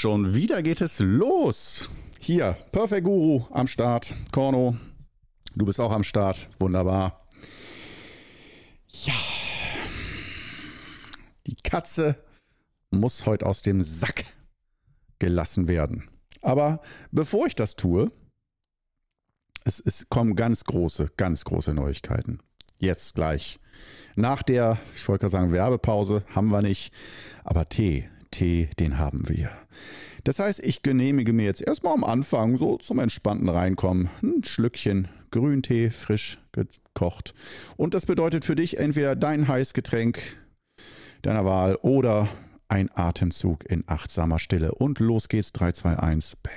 Schon wieder geht es los. Hier, Perfect Guru am Start. Korno, du bist auch am Start. Wunderbar. Ja. Die Katze muss heute aus dem Sack gelassen werden. Aber bevor ich das tue, es, es kommen ganz große, ganz große Neuigkeiten. Jetzt gleich. Nach der, ich wollte gerade sagen, Werbepause haben wir nicht, aber Tee, Tee, den haben wir. Das heißt, ich genehmige mir jetzt erstmal am Anfang so zum entspannten Reinkommen ein Schlückchen Grüntee, frisch gekocht. Und das bedeutet für dich entweder dein Heißgetränk deiner Wahl oder ein Atemzug in achtsamer Stille. Und los geht's, 3, 2, 1, bam.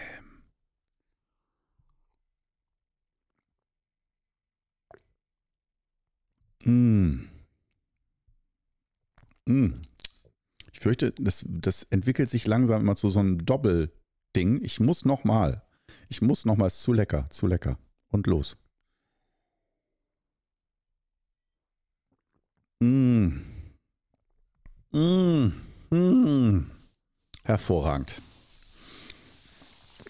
Mmh. Mmh fürchte, das, das entwickelt sich langsam immer zu so einem Doppelding. Ich muss noch mal. Ich muss noch mal. Ist zu lecker, zu lecker. Und los. Mmh. Mmh. Mmh. Hervorragend.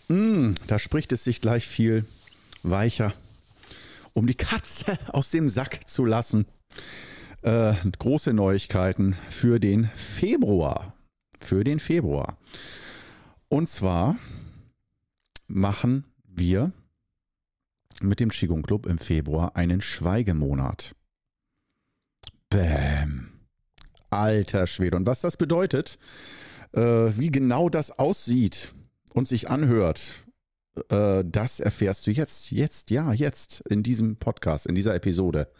Mmh. Da spricht es sich gleich viel weicher, um die Katze aus dem Sack zu lassen äh, große Neuigkeiten für den Februar. Für den Februar. Und zwar machen wir mit dem Qigong Club im Februar einen Schweigemonat. Bäm. Alter Schwede. Und was das bedeutet, äh, wie genau das aussieht und sich anhört, äh, das erfährst du jetzt, jetzt, ja, jetzt in diesem Podcast, in dieser Episode.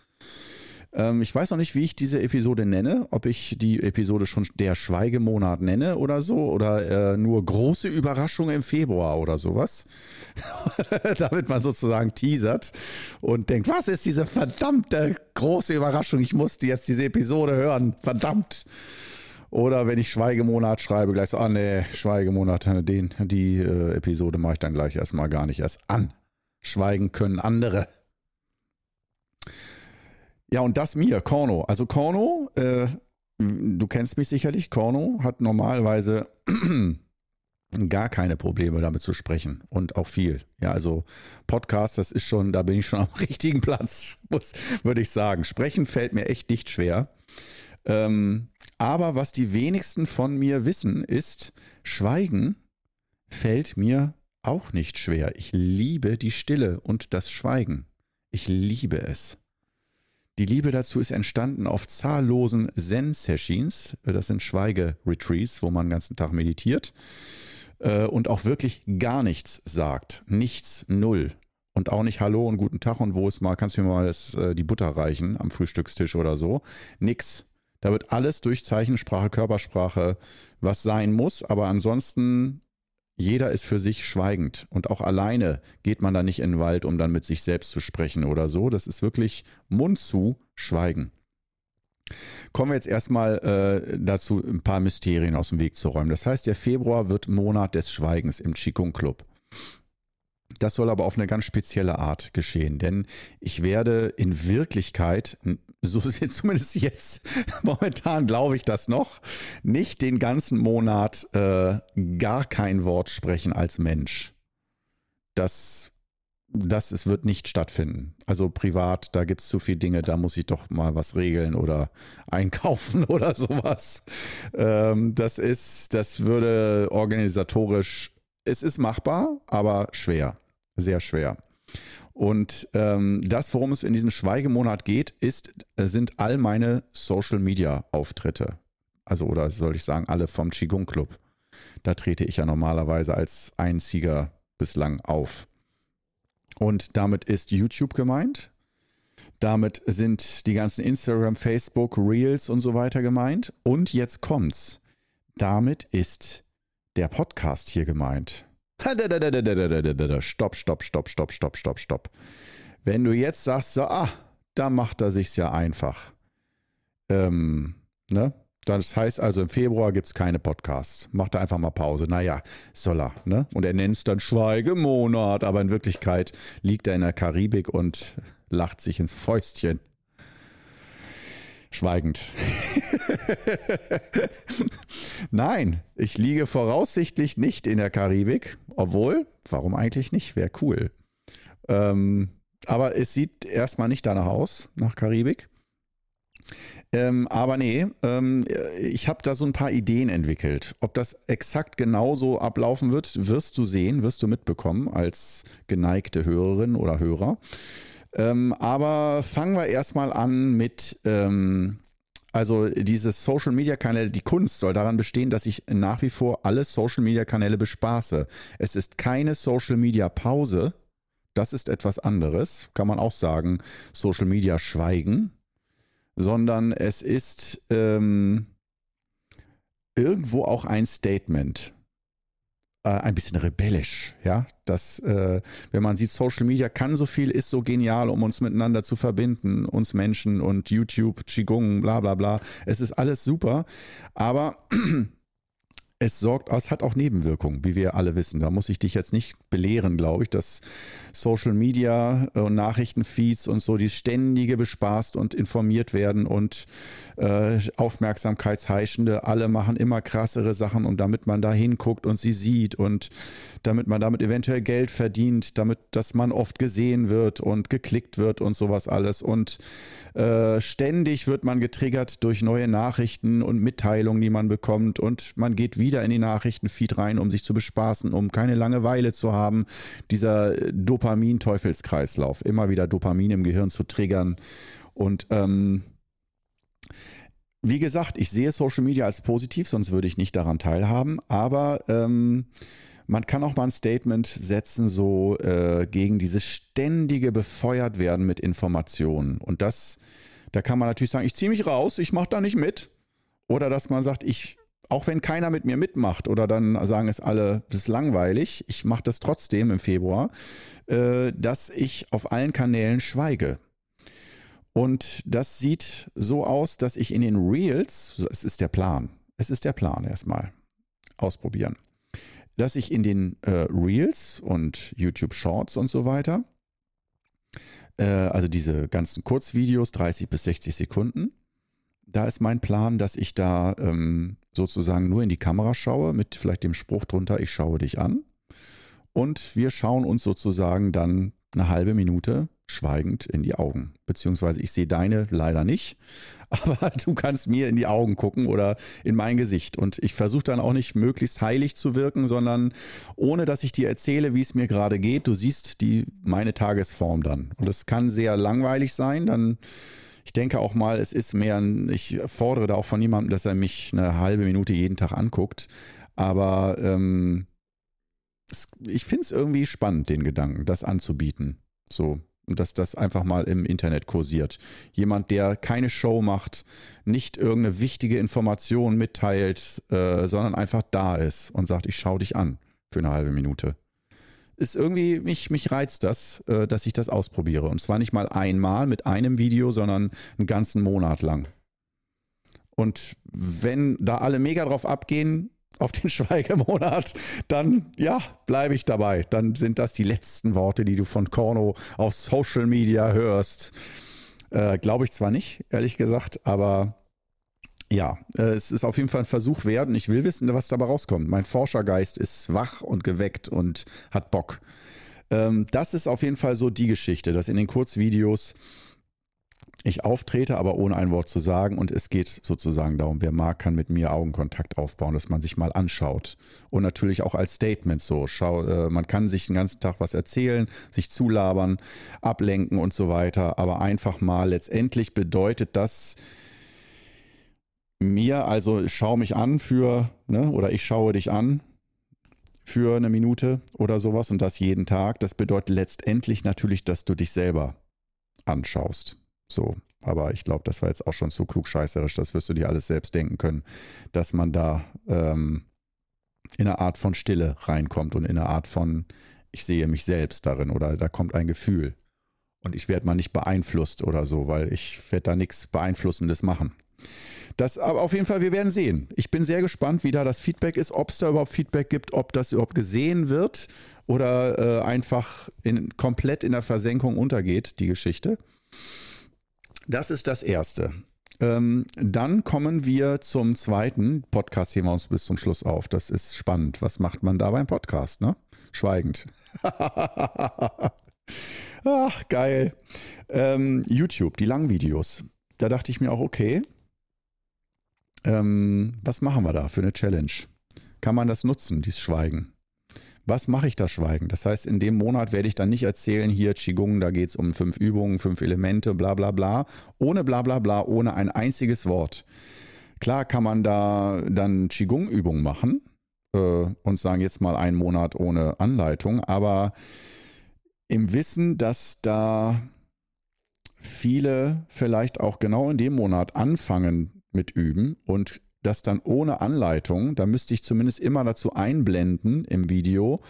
Ähm, ich weiß noch nicht, wie ich diese Episode nenne, ob ich die Episode schon der Schweigemonat nenne oder so oder äh, nur große Überraschung im Februar oder sowas. Damit man sozusagen teasert und denkt, was ist diese verdammte große Überraschung? Ich musste jetzt diese Episode hören. Verdammt. Oder wenn ich Schweigemonat schreibe, gleich so, ah nee, Schweigemonat, den, die äh, Episode mache ich dann gleich erstmal gar nicht erst an. Schweigen können andere. Ja, und das mir, Korno. Also Korno, äh, du kennst mich sicherlich, Korno hat normalerweise gar keine Probleme damit zu sprechen und auch viel. Ja, also Podcast, das ist schon, da bin ich schon am richtigen Platz, würde ich sagen. Sprechen fällt mir echt nicht schwer. Ähm, aber was die wenigsten von mir wissen, ist, Schweigen fällt mir auch nicht schwer. Ich liebe die Stille und das Schweigen. Ich liebe es. Die Liebe dazu ist entstanden auf zahllosen Zen-Sessions. Das sind Schweige-Retreats, wo man den ganzen Tag meditiert äh, und auch wirklich gar nichts sagt. Nichts, null. Und auch nicht Hallo und guten Tag und wo ist mal, kannst du mir mal das, äh, die Butter reichen am Frühstückstisch oder so. Nix. Da wird alles durch Zeichensprache, Körpersprache, was sein muss, aber ansonsten jeder ist für sich schweigend und auch alleine geht man da nicht in den Wald, um dann mit sich selbst zu sprechen oder so. Das ist wirklich Mund zu schweigen. Kommen wir jetzt erstmal äh, dazu, ein paar Mysterien aus dem Weg zu räumen. Das heißt, der Februar wird Monat des Schweigens im Qigong Club. Das soll aber auf eine ganz spezielle Art geschehen, denn ich werde in Wirklichkeit, so ist zumindest jetzt, momentan glaube ich das noch, nicht den ganzen Monat äh, gar kein Wort sprechen als Mensch. Das, das es wird nicht stattfinden. Also privat, da gibt es zu viele Dinge, da muss ich doch mal was regeln oder einkaufen oder sowas. Ähm, das ist, das würde organisatorisch es ist machbar, aber schwer sehr schwer. Und ähm, das, worum es in diesem Schweigemonat geht, ist, äh, sind all meine Social Media Auftritte. Also, oder soll ich sagen, alle vom Qigong Club. Da trete ich ja normalerweise als einziger bislang auf. Und damit ist YouTube gemeint. Damit sind die ganzen Instagram, Facebook, Reels und so weiter gemeint. Und jetzt kommt's. Damit ist der Podcast hier gemeint. Stopp, stopp, stopp, stopp, stopp, stopp, stopp. Wenn du jetzt sagst, so, ah, da macht er sich's ja einfach. Ähm, ne? Das heißt also, im Februar gibt es keine Podcasts. Macht er einfach mal Pause. Naja, soll er, ne? Und er nennt es dann Schweigemonat, aber in Wirklichkeit liegt er in der Karibik und lacht sich ins Fäustchen. Schweigend. Nein, ich liege voraussichtlich nicht in der Karibik. Obwohl, warum eigentlich nicht? Wäre cool. Ähm, aber es sieht erstmal nicht danach aus, nach Karibik. Ähm, aber nee, ähm, ich habe da so ein paar Ideen entwickelt. Ob das exakt genauso ablaufen wird, wirst du sehen, wirst du mitbekommen als geneigte Hörerin oder Hörer. Ähm, aber fangen wir erstmal an mit, ähm, also diese Social Media Kanäle, die Kunst soll daran bestehen, dass ich nach wie vor alle Social Media Kanäle bespaße. Es ist keine Social Media Pause. Das ist etwas anderes. Kann man auch sagen, Social Media schweigen. Sondern es ist ähm, irgendwo auch ein Statement äh, ein bisschen rebellisch, ja. Das, äh, wenn man sieht, Social Media kann so viel, ist so genial, um uns miteinander zu verbinden, uns Menschen und YouTube, Qigong, bla bla bla. Es ist alles super, aber es sorgt, es hat auch Nebenwirkungen, wie wir alle wissen. Da muss ich dich jetzt nicht belehren, glaube ich, dass Social Media und Nachrichtenfeeds und so die ständige bespaßt und informiert werden und äh, Aufmerksamkeitsheischende, alle machen immer krassere Sachen und damit man da hinguckt und sie sieht und damit man damit eventuell Geld verdient, damit, dass man oft gesehen wird und geklickt wird und sowas alles und äh, ständig wird man getriggert durch neue Nachrichten und Mitteilungen, die man bekommt und man geht wieder in die Nachrichtenfeed rein, um sich zu bespaßen, um keine Langeweile zu haben. Dieser Dopamin-Teufelskreislauf, immer wieder Dopamin im Gehirn zu triggern und ähm, wie gesagt, ich sehe Social Media als positiv, sonst würde ich nicht daran teilhaben. Aber ähm, man kann auch mal ein Statement setzen, so äh, gegen dieses ständige befeuert werden mit Informationen. Und das, da kann man natürlich sagen, ich ziehe mich raus, ich mache da nicht mit. Oder dass man sagt, ich, auch wenn keiner mit mir mitmacht, oder dann sagen es alle, das ist langweilig, ich mache das trotzdem im Februar, äh, dass ich auf allen Kanälen schweige. Und das sieht so aus, dass ich in den Reels, es ist der Plan, es ist der Plan erstmal, ausprobieren dass ich in den äh, Reels und YouTube Shorts und so weiter, äh, also diese ganzen Kurzvideos, 30 bis 60 Sekunden, da ist mein Plan, dass ich da ähm, sozusagen nur in die Kamera schaue, mit vielleicht dem Spruch drunter, ich schaue dich an. Und wir schauen uns sozusagen dann eine halbe Minute schweigend in die Augen. Beziehungsweise ich sehe deine leider nicht, aber du kannst mir in die Augen gucken oder in mein Gesicht. Und ich versuche dann auch nicht möglichst heilig zu wirken, sondern ohne dass ich dir erzähle, wie es mir gerade geht. Du siehst die, meine Tagesform dann. Und es kann sehr langweilig sein, dann ich denke auch mal, es ist mehr, ein, ich fordere da auch von niemandem, dass er mich eine halbe Minute jeden Tag anguckt. Aber ähm, ich finde es irgendwie spannend, den Gedanken, das anzubieten. So, dass das einfach mal im Internet kursiert. Jemand, der keine Show macht, nicht irgendeine wichtige Information mitteilt, äh, sondern einfach da ist und sagt, ich schaue dich an für eine halbe Minute. Ist irgendwie, mich, mich reizt das, äh, dass ich das ausprobiere. Und zwar nicht mal einmal mit einem Video, sondern einen ganzen Monat lang. Und wenn da alle mega drauf abgehen, auf den Schweigemonat, dann ja, bleibe ich dabei. Dann sind das die letzten Worte, die du von Korno auf Social Media hörst. Äh, Glaube ich zwar nicht, ehrlich gesagt, aber ja, äh, es ist auf jeden Fall ein Versuch wert und ich will wissen, was dabei rauskommt. Mein Forschergeist ist wach und geweckt und hat Bock. Ähm, das ist auf jeden Fall so die Geschichte, dass in den Kurzvideos ich auftrete, aber ohne ein Wort zu sagen. Und es geht sozusagen darum, wer mag, kann mit mir Augenkontakt aufbauen, dass man sich mal anschaut. Und natürlich auch als Statement so. Schau, äh, man kann sich den ganzen Tag was erzählen, sich zulabern, ablenken und so weiter. Aber einfach mal letztendlich bedeutet das mir, also schau mich an für, ne, oder ich schaue dich an für eine Minute oder sowas und das jeden Tag. Das bedeutet letztendlich natürlich, dass du dich selber anschaust. So, aber ich glaube, das war jetzt auch schon zu klugscheißerisch, das wirst du dir alles selbst denken können, dass man da ähm, in eine Art von Stille reinkommt und in eine Art von, ich sehe mich selbst darin oder da kommt ein Gefühl. Und ich werde mal nicht beeinflusst oder so, weil ich werde da nichts Beeinflussendes machen. Das, aber auf jeden Fall, wir werden sehen. Ich bin sehr gespannt, wie da das Feedback ist, ob es da überhaupt Feedback gibt, ob das überhaupt gesehen wird oder äh, einfach in, komplett in der Versenkung untergeht, die Geschichte. Das ist das Erste. Ähm, dann kommen wir zum zweiten Podcast, heben wir uns bis zum Schluss auf. Das ist spannend. Was macht man da beim Podcast, ne? Schweigend. Ach, geil. Ähm, YouTube, die Langvideos. Da dachte ich mir auch, okay, ähm, was machen wir da für eine Challenge? Kann man das nutzen, dieses Schweigen? Was mache ich da Schweigen? Das heißt, in dem Monat werde ich dann nicht erzählen, hier Qigong, da geht es um fünf Übungen, fünf Elemente, bla bla bla, ohne bla bla bla, ohne ein einziges Wort. Klar kann man da dann Qigong-Übungen machen äh, und sagen, jetzt mal einen Monat ohne Anleitung, aber im Wissen, dass da viele vielleicht auch genau in dem Monat anfangen mit Üben und das dann ohne Anleitung, da müsste ich zumindest immer dazu einblenden im Video,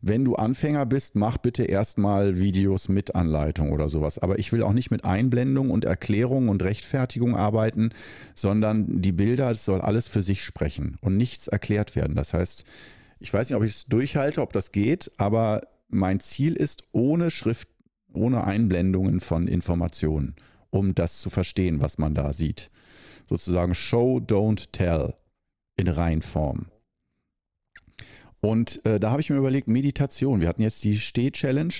wenn du Anfänger bist, mach bitte erstmal Videos mit Anleitung oder sowas. Aber ich will auch nicht mit Einblendung und Erklärung und Rechtfertigung arbeiten, sondern die Bilder, das soll alles für sich sprechen und nichts erklärt werden. Das heißt, ich weiß nicht, ob ich es durchhalte, ob das geht, aber mein Ziel ist ohne Schrift, ohne Einblendungen von Informationen, um das zu verstehen, was man da sieht sozusagen Show, Don't Tell in Reinform. Und äh, da habe ich mir überlegt, Meditation. Wir hatten jetzt die Steh-Challenge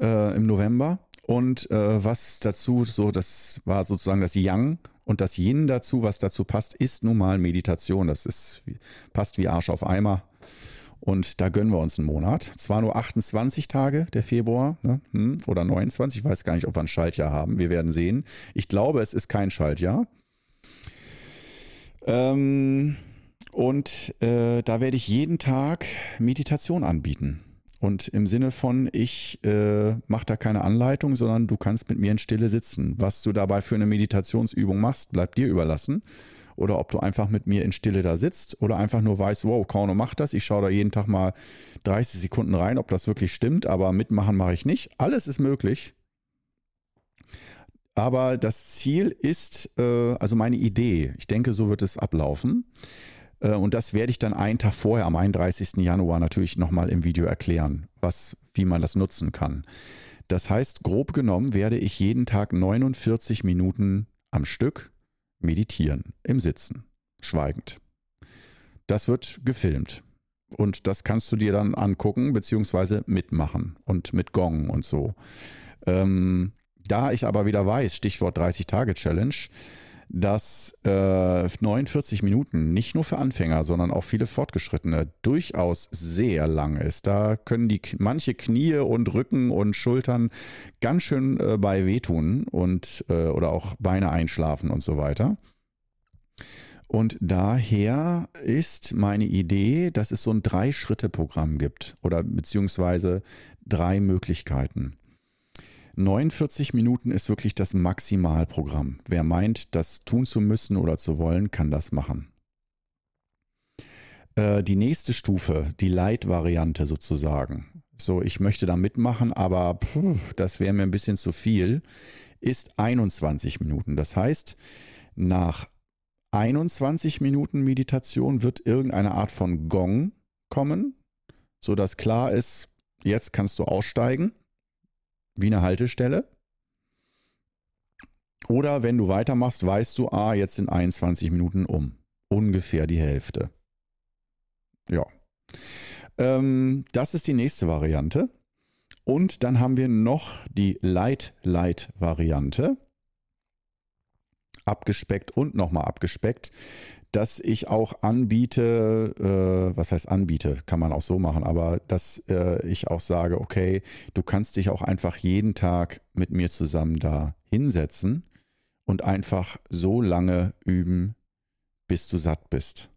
äh, im November. Und äh, was dazu, so, das war sozusagen das Yang und das Yin dazu, was dazu passt, ist nun mal Meditation. Das ist, passt wie Arsch auf Eimer. Und da gönnen wir uns einen Monat. Zwar nur 28 Tage, der Februar, ne? hm, oder 29, ich weiß gar nicht, ob wir ein Schaltjahr haben. Wir werden sehen. Ich glaube, es ist kein Schaltjahr. Ähm, und äh, da werde ich jeden Tag Meditation anbieten. Und im Sinne von, ich äh, mache da keine Anleitung, sondern du kannst mit mir in Stille sitzen. Was du dabei für eine Meditationsübung machst, bleibt dir überlassen oder ob du einfach mit mir in Stille da sitzt oder einfach nur weißt, wow, Kauno macht das. Ich schaue da jeden Tag mal 30 Sekunden rein, ob das wirklich stimmt, aber mitmachen mache ich nicht. Alles ist möglich. Aber das Ziel ist, äh, also meine Idee, ich denke, so wird es ablaufen. Äh, und das werde ich dann einen Tag vorher, am 31. Januar, natürlich nochmal im Video erklären, was, wie man das nutzen kann. Das heißt, grob genommen werde ich jeden Tag 49 Minuten am Stück meditieren, im Sitzen, schweigend. Das wird gefilmt. Und das kannst du dir dann angucken, beziehungsweise mitmachen und mit Gong und so. Ähm, da ich aber wieder weiß, Stichwort 30-Tage-Challenge, dass äh, 49 Minuten nicht nur für Anfänger, sondern auch viele Fortgeschrittene durchaus sehr lang ist. Da können die manche Knie und Rücken und Schultern ganz schön äh, bei wehtun und äh, oder auch Beine einschlafen und so weiter. Und daher ist meine Idee, dass es so ein Drei-Schritte-Programm gibt oder beziehungsweise drei Möglichkeiten. 49 Minuten ist wirklich das Maximalprogramm. Wer meint, das tun zu müssen oder zu wollen, kann das machen. Äh, die nächste Stufe, die Light-Variante sozusagen. So, ich möchte da mitmachen, aber pff, das wäre mir ein bisschen zu viel, ist 21 Minuten. Das heißt, nach 21 Minuten Meditation wird irgendeine Art von Gong kommen, sodass klar ist, jetzt kannst du aussteigen wie eine Haltestelle. Oder wenn du weitermachst, weißt du, ah, jetzt sind 21 Minuten um. Ungefähr die Hälfte. Ja. Ähm, das ist die nächste Variante. Und dann haben wir noch die Light-Light-Variante. Abgespeckt und nochmal abgespeckt dass ich auch anbiete, äh, was heißt anbiete, kann man auch so machen, aber dass äh, ich auch sage, okay, du kannst dich auch einfach jeden Tag mit mir zusammen da hinsetzen und einfach so lange üben, bis du satt bist.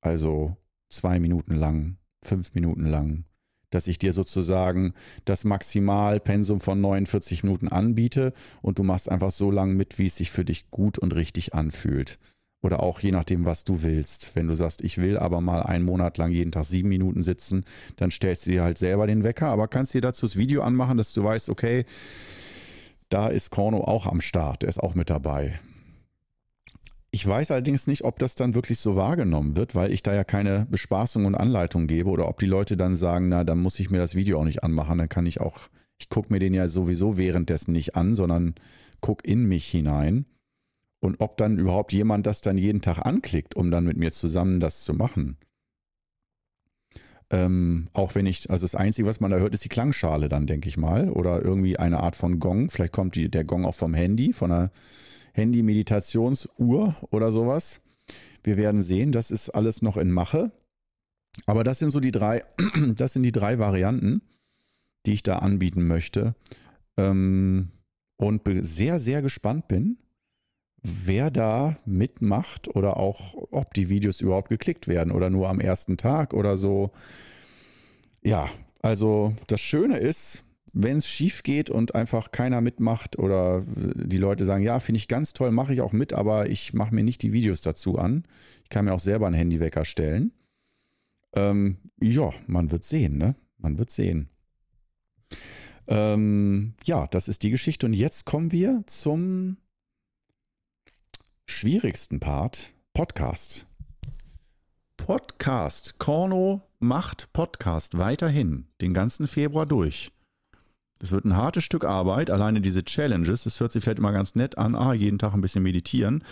Also zwei Minuten lang, fünf Minuten lang, dass ich dir sozusagen das Maximalpensum von 49 Minuten anbiete und du machst einfach so lange mit, wie es sich für dich gut und richtig anfühlt. Oder auch je nachdem, was du willst. Wenn du sagst, ich will aber mal einen Monat lang jeden Tag sieben Minuten sitzen, dann stellst du dir halt selber den Wecker, aber kannst dir dazu das Video anmachen, dass du weißt, okay, da ist Korno auch am Start, der ist auch mit dabei. Ich weiß allerdings nicht, ob das dann wirklich so wahrgenommen wird, weil ich da ja keine Bespaßung und Anleitung gebe oder ob die Leute dann sagen, na, dann muss ich mir das Video auch nicht anmachen, dann kann ich auch, ich gucke mir den ja sowieso währenddessen nicht an, sondern guck in mich hinein und ob dann überhaupt jemand das dann jeden Tag anklickt, um dann mit mir zusammen das zu machen. Ähm, auch wenn ich, also das Einzige, was man da hört, ist die Klangschale dann, denke ich mal. Oder irgendwie eine Art von Gong. Vielleicht kommt die, der Gong auch vom Handy, von einer Handy-Meditationsuhr oder sowas. Wir werden sehen, das ist alles noch in Mache. Aber das sind so die drei, das sind die drei Varianten, die ich da anbieten möchte. Ähm, und sehr, sehr gespannt bin, wer da mitmacht oder auch, ob die Videos überhaupt geklickt werden oder nur am ersten Tag oder so. Ja, also das Schöne ist, wenn es schief geht und einfach keiner mitmacht oder die Leute sagen, ja, finde ich ganz toll, mache ich auch mit, aber ich mache mir nicht die Videos dazu an. Ich kann mir auch selber einen Handywecker stellen. Ähm, ja, man wird sehen, ne? Man wird sehen. Ähm, ja, das ist die Geschichte. Und jetzt kommen wir zum schwierigsten Part, Podcast. Podcast. Korno macht Podcast weiterhin den ganzen Februar durch. Es wird ein hartes Stück Arbeit, alleine diese Challenges, das hört sich vielleicht immer ganz nett an, ah, jeden Tag ein bisschen meditieren,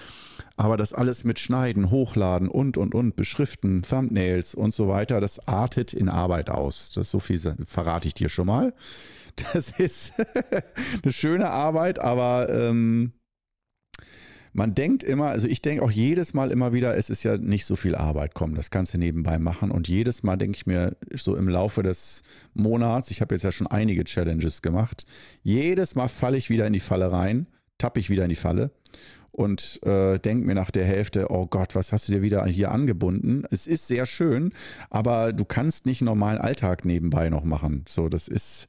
aber das alles mit Schneiden, Hochladen und, und, und, Beschriften, Thumbnails und so weiter, das artet in Arbeit aus. Das ist so viel, verrate ich dir schon mal. Das ist eine schöne Arbeit, aber ähm, man denkt immer, also ich denke auch jedes Mal immer wieder, es ist ja nicht so viel Arbeit, komm, das kannst du nebenbei machen. Und jedes Mal denke ich mir so im Laufe des Monats, ich habe jetzt ja schon einige Challenges gemacht, jedes Mal falle ich wieder in die Falle rein, tappe ich wieder in die Falle und äh, denke mir nach der Hälfte, oh Gott, was hast du dir wieder hier angebunden? Es ist sehr schön, aber du kannst nicht normalen Alltag nebenbei noch machen. So, das ist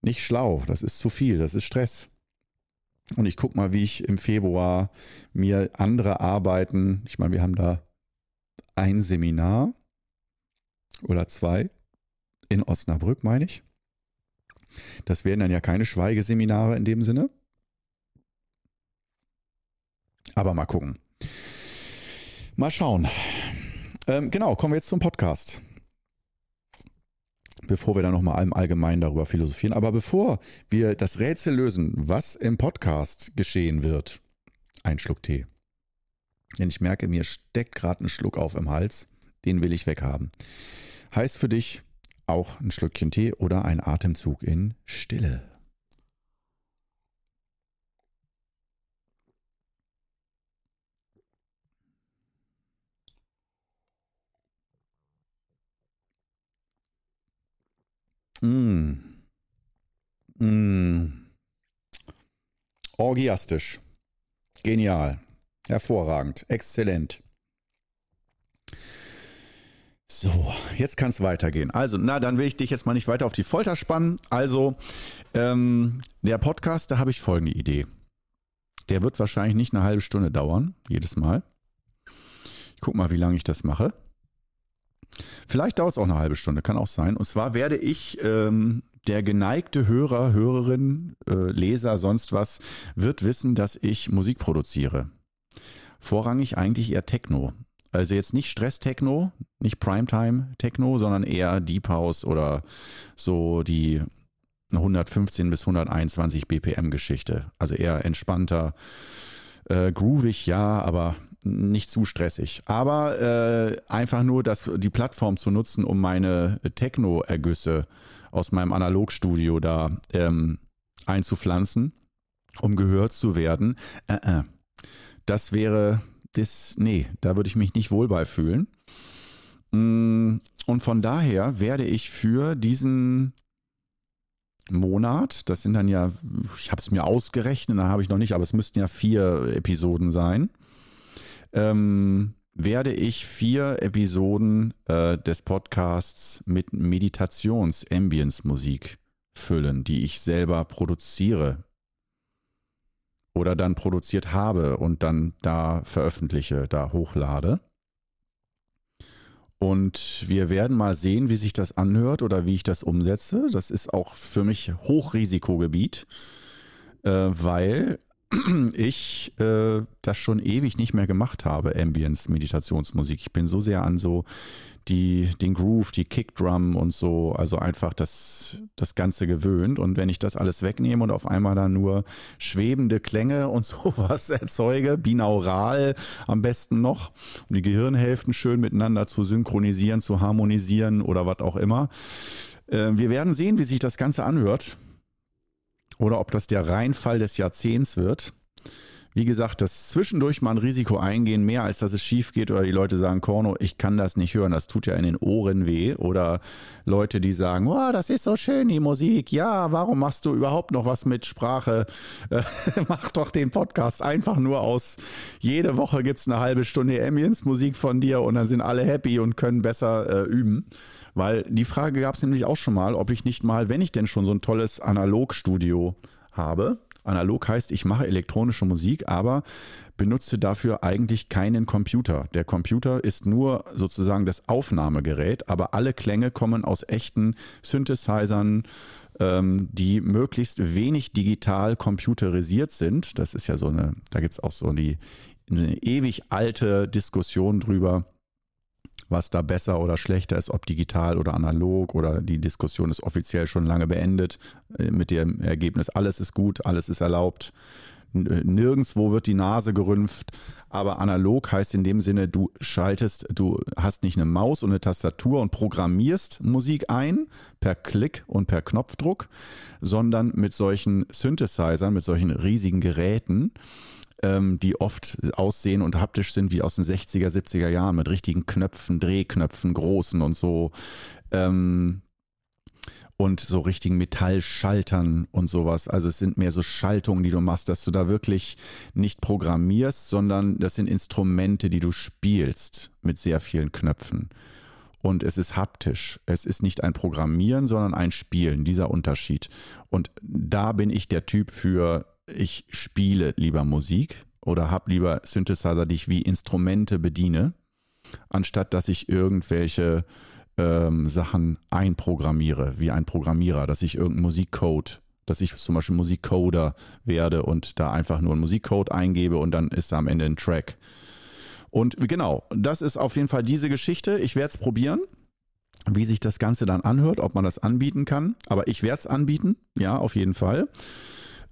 nicht schlau, das ist zu viel, das ist Stress. Und ich gucke mal, wie ich im Februar mir andere Arbeiten, ich meine, wir haben da ein Seminar oder zwei in Osnabrück, meine ich. Das wären dann ja keine Schweigeseminare in dem Sinne. Aber mal gucken. Mal schauen. Ähm, genau, kommen wir jetzt zum Podcast bevor wir dann nochmal im Allgemeinen darüber philosophieren. Aber bevor wir das Rätsel lösen, was im Podcast geschehen wird, ein Schluck Tee. Denn ich merke, mir steckt gerade ein Schluck auf im Hals, den will ich weghaben. Heißt für dich auch ein Schlückchen Tee oder ein Atemzug in Stille. Mm. Mm. Orgiastisch. Genial. Hervorragend. Exzellent. So, jetzt kann es weitergehen. Also, na, dann will ich dich jetzt mal nicht weiter auf die Folter spannen. Also, ähm, der Podcast, da habe ich folgende Idee. Der wird wahrscheinlich nicht eine halbe Stunde dauern, jedes Mal. Ich gucke mal, wie lange ich das mache. Vielleicht dauert es auch eine halbe Stunde, kann auch sein. Und zwar werde ich ähm, der geneigte Hörer, Hörerin, äh, Leser, sonst was, wird wissen, dass ich Musik produziere. Vorrangig eigentlich eher Techno. Also jetzt nicht Stress-Techno, nicht Primetime-Techno, sondern eher Deep House oder so die 115 bis 121 BPM-Geschichte. Also eher entspannter, äh, groovig, ja, aber nicht zu stressig. Aber äh, einfach nur das, die Plattform zu nutzen, um meine Techno-Ergüsse aus meinem Analogstudio da ähm, einzupflanzen, um gehört zu werden. Äh, äh. Das wäre das, nee, da würde ich mich nicht wohl bei fühlen. Mm, und von daher werde ich für diesen Monat, das sind dann ja, ich habe es mir ausgerechnet, da habe ich noch nicht, aber es müssten ja vier Episoden sein ähm, werde ich vier Episoden äh, des Podcasts mit Meditations-Ambience-Musik füllen, die ich selber produziere oder dann produziert habe und dann da veröffentliche, da hochlade. Und wir werden mal sehen, wie sich das anhört oder wie ich das umsetze. Das ist auch für mich Hochrisikogebiet, äh, weil ich äh, das schon ewig nicht mehr gemacht habe, Ambience-Meditationsmusik. Ich bin so sehr an so die, den Groove, die Kickdrum und so, also einfach das, das Ganze gewöhnt. Und wenn ich das alles wegnehme und auf einmal dann nur schwebende Klänge und sowas erzeuge, binaural am besten noch, um die Gehirnhälften schön miteinander zu synchronisieren, zu harmonisieren oder was auch immer. Äh, wir werden sehen, wie sich das Ganze anhört oder ob das der Reinfall des Jahrzehnts wird. Wie gesagt, das zwischendurch mal ein Risiko eingehen, mehr als dass es schief geht oder die Leute sagen, Korno, ich kann das nicht hören, das tut ja in den Ohren weh. Oder Leute, die sagen, oh, das ist so schön, die Musik. Ja, warum machst du überhaupt noch was mit Sprache? Äh, mach doch den Podcast einfach nur aus. Jede Woche gibt es eine halbe Stunde Ambience Musik von dir und dann sind alle happy und können besser äh, üben. Weil die Frage gab es nämlich auch schon mal, ob ich nicht mal, wenn ich denn schon so ein tolles Analogstudio habe, analog heißt, ich mache elektronische Musik, aber benutze dafür eigentlich keinen Computer. Der Computer ist nur sozusagen das Aufnahmegerät, aber alle Klänge kommen aus echten Synthesizern, ähm, die möglichst wenig digital computerisiert sind. Das ist ja so eine, da gibt es auch so die, eine ewig alte Diskussion drüber was da besser oder schlechter ist, ob digital oder analog oder die Diskussion ist offiziell schon lange beendet äh, mit dem Ergebnis, alles ist gut, alles ist erlaubt, äh, nirgendwo wird die Nase gerümpft, aber analog heißt in dem Sinne, du schaltest, du hast nicht eine Maus und eine Tastatur und programmierst Musik ein per Klick und per Knopfdruck, sondern mit solchen Synthesizern, mit solchen riesigen Geräten ähm, die oft aussehen und haptisch sind wie aus den 60er, 70er Jahren mit richtigen Knöpfen, Drehknöpfen, großen und so. Ähm, und so richtigen Metallschaltern und sowas. Also es sind mehr so Schaltungen, die du machst, dass du da wirklich nicht programmierst, sondern das sind Instrumente, die du spielst mit sehr vielen Knöpfen. Und es ist haptisch. Es ist nicht ein Programmieren, sondern ein Spielen, dieser Unterschied. Und da bin ich der Typ für ich spiele lieber Musik oder habe lieber Synthesizer, die ich wie Instrumente bediene, anstatt dass ich irgendwelche ähm, Sachen einprogrammiere, wie ein Programmierer, dass ich irgendeinen Musikcode, dass ich zum Beispiel Musikcoder werde und da einfach nur einen Musikcode eingebe und dann ist da am Ende ein Track. Und genau, das ist auf jeden Fall diese Geschichte. Ich werde es probieren wie sich das Ganze dann anhört, ob man das anbieten kann. Aber ich werde es anbieten, ja, auf jeden Fall.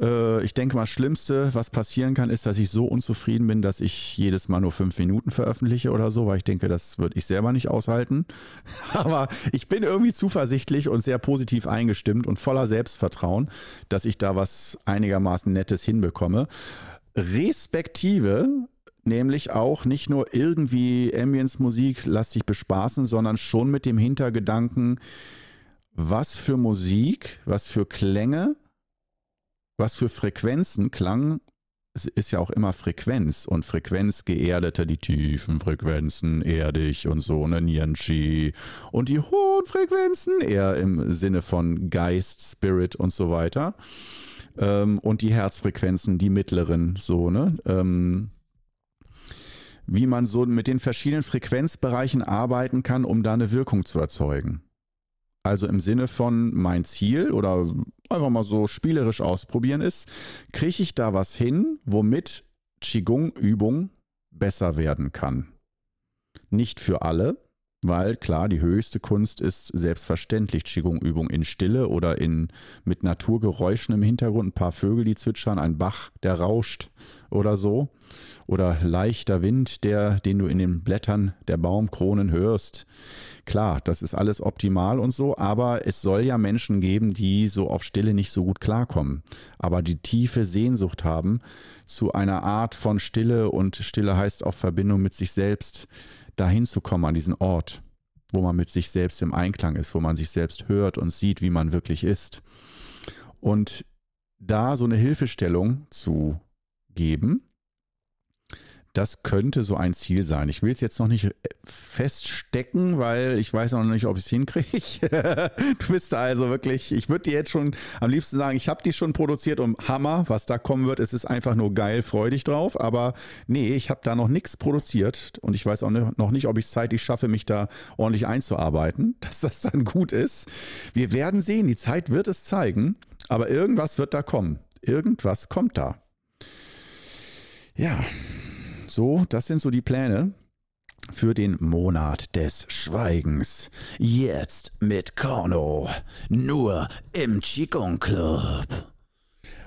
Äh, ich denke mal, das Schlimmste, was passieren kann, ist, dass ich so unzufrieden bin, dass ich jedes Mal nur fünf Minuten veröffentliche oder so, weil ich denke, das würde ich selber nicht aushalten. Aber ich bin irgendwie zuversichtlich und sehr positiv eingestimmt und voller Selbstvertrauen, dass ich da was einigermaßen Nettes hinbekomme. Respektive nämlich auch nicht nur irgendwie Ambience-Musik lass dich bespaßen, sondern schon mit dem Hintergedanken, was für Musik, was für Klänge was für Frequenzen klang, ist ja auch immer Frequenz und Frequenz geerdete, die tiefen Frequenzen erdig und so, ne, Nianchi und die hohen Frequenzen eher im Sinne von Geist, Spirit und so weiter ähm, und die Herzfrequenzen, die mittleren, so, ne, ähm, wie man so mit den verschiedenen Frequenzbereichen arbeiten kann, um da eine Wirkung zu erzeugen. Also im Sinne von mein Ziel oder einfach mal so spielerisch ausprobieren ist, kriege ich da was hin, womit Qigong-Übung besser werden kann. Nicht für alle, weil klar, die höchste Kunst ist selbstverständlich Qigong-Übung in Stille oder in, mit Naturgeräuschen im Hintergrund, ein paar Vögel, die zwitschern, ein Bach, der rauscht oder so. Oder leichter Wind, der, den du in den Blättern der Baumkronen hörst. Klar, das ist alles optimal und so, aber es soll ja Menschen geben, die so auf Stille nicht so gut klarkommen, aber die tiefe Sehnsucht haben zu einer Art von Stille und Stille heißt auch Verbindung mit sich selbst, dahin zu kommen an diesen Ort, wo man mit sich selbst im Einklang ist, wo man sich selbst hört und sieht, wie man wirklich ist. Und da so eine Hilfestellung zu geben, das könnte so ein Ziel sein. Ich will es jetzt noch nicht äh, feststecken, weil ich weiß noch nicht, ob ich es hinkriege. du bist also wirklich, ich würde dir jetzt schon am liebsten sagen, ich habe die schon produziert und Hammer, was da kommen wird. Es ist einfach nur geil, freudig drauf. Aber nee, ich habe da noch nichts produziert und ich weiß auch noch nicht, ob ich es zeitlich schaffe, mich da ordentlich einzuarbeiten, dass das dann gut ist. Wir werden sehen, die Zeit wird es zeigen, aber irgendwas wird da kommen. Irgendwas kommt da. Ja, so, das sind so die Pläne für den Monat des Schweigens. Jetzt mit Korno. Nur im Qigong Club.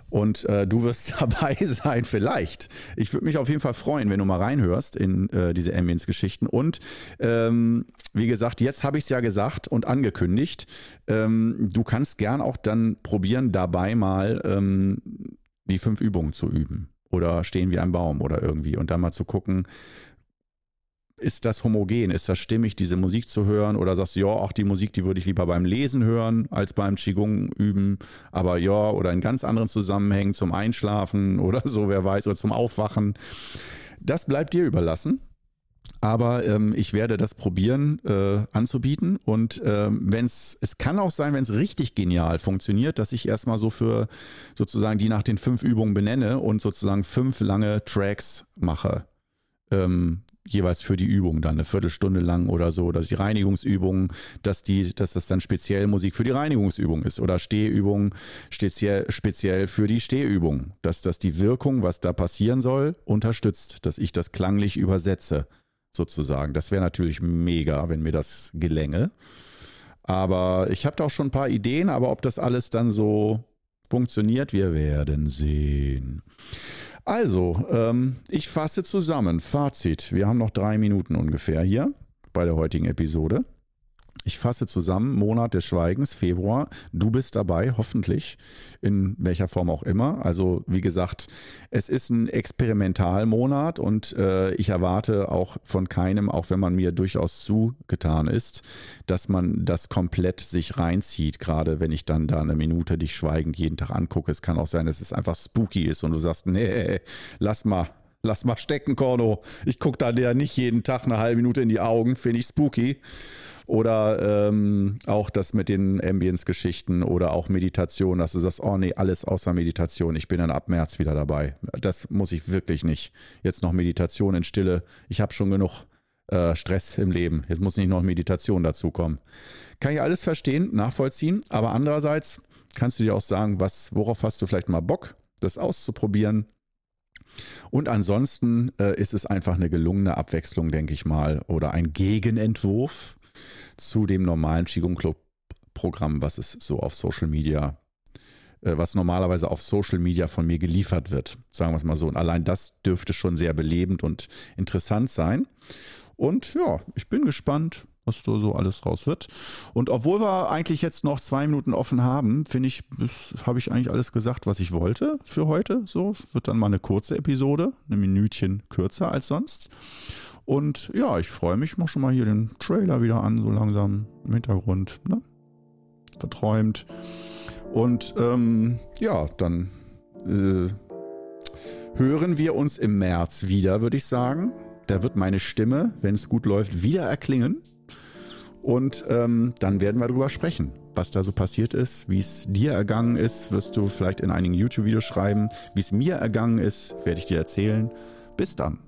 Und äh, du wirst dabei sein, vielleicht. Ich würde mich auf jeden Fall freuen, wenn du mal reinhörst in äh, diese Ambience-Geschichten. Und ähm, wie gesagt, jetzt habe ich es ja gesagt und angekündigt. Ähm, du kannst gern auch dann probieren, dabei mal ähm, die fünf Übungen zu üben. Oder stehen wie ein Baum oder irgendwie. Und dann mal zu gucken, ist das homogen? Ist das stimmig, diese Musik zu hören? Oder sagst du, ja, auch die Musik, die würde ich lieber beim Lesen hören, als beim Qigong üben. Aber ja, oder in ganz anderen Zusammenhängen zum Einschlafen oder so, wer weiß, oder zum Aufwachen. Das bleibt dir überlassen. Aber ähm, ich werde das probieren äh, anzubieten. Und ähm, wenn es, kann auch sein, wenn es richtig genial funktioniert, dass ich erstmal so für sozusagen die nach den fünf Übungen benenne und sozusagen fünf lange Tracks mache. Ähm, jeweils für die Übung dann eine Viertelstunde lang oder so, dass die Reinigungsübungen, dass die, dass das dann speziell Musik für die Reinigungsübung ist oder Stehübungen speziell, speziell für die Stehübung, dass das die Wirkung, was da passieren soll, unterstützt, dass ich das klanglich übersetze, sozusagen. Das wäre natürlich mega, wenn mir das gelänge. Aber ich habe da auch schon ein paar Ideen, aber ob das alles dann so funktioniert, wir werden sehen. Also, ähm, ich fasse zusammen. Fazit. Wir haben noch drei Minuten ungefähr hier bei der heutigen Episode. Ich fasse zusammen, Monat des Schweigens, Februar. Du bist dabei, hoffentlich, in welcher Form auch immer. Also wie gesagt, es ist ein Experimentalmonat und äh, ich erwarte auch von keinem, auch wenn man mir durchaus zugetan ist, dass man das komplett sich reinzieht, gerade wenn ich dann da eine Minute dich schweigend jeden Tag angucke. Es kann auch sein, dass es einfach spooky ist und du sagst, nee, lass mal, lass mal stecken, Korno. Ich gucke da dir nicht jeden Tag eine halbe Minute in die Augen, finde ich spooky. Oder ähm, auch das mit den Ambience-Geschichten oder auch Meditation, dass du sagst, oh nee, alles außer Meditation. Ich bin dann ab März wieder dabei. Das muss ich wirklich nicht. Jetzt noch Meditation in Stille. Ich habe schon genug äh, Stress im Leben. Jetzt muss nicht noch Meditation dazukommen. Kann ich alles verstehen, nachvollziehen, aber andererseits kannst du dir auch sagen, was, worauf hast du vielleicht mal Bock, das auszuprobieren. Und ansonsten äh, ist es einfach eine gelungene Abwechslung, denke ich mal, oder ein Gegenentwurf zu dem normalen Qigong Club Programm, was es so auf Social Media, äh, was normalerweise auf Social Media von mir geliefert wird. Sagen wir es mal so. Und allein das dürfte schon sehr belebend und interessant sein. Und ja, ich bin gespannt, was da so alles raus wird. Und obwohl wir eigentlich jetzt noch zwei Minuten offen haben, finde ich, habe ich eigentlich alles gesagt, was ich wollte für heute. So wird dann mal eine kurze Episode, ein Minütchen kürzer als sonst. Und ja, ich freue mich, mach schon mal hier den Trailer wieder an, so langsam im Hintergrund, ne? Verträumt. Und ähm, ja, dann äh, hören wir uns im März wieder, würde ich sagen. Da wird meine Stimme, wenn es gut läuft, wieder erklingen. Und ähm, dann werden wir darüber sprechen, was da so passiert ist, wie es dir ergangen ist, wirst du vielleicht in einigen YouTube-Videos schreiben. Wie es mir ergangen ist, werde ich dir erzählen. Bis dann.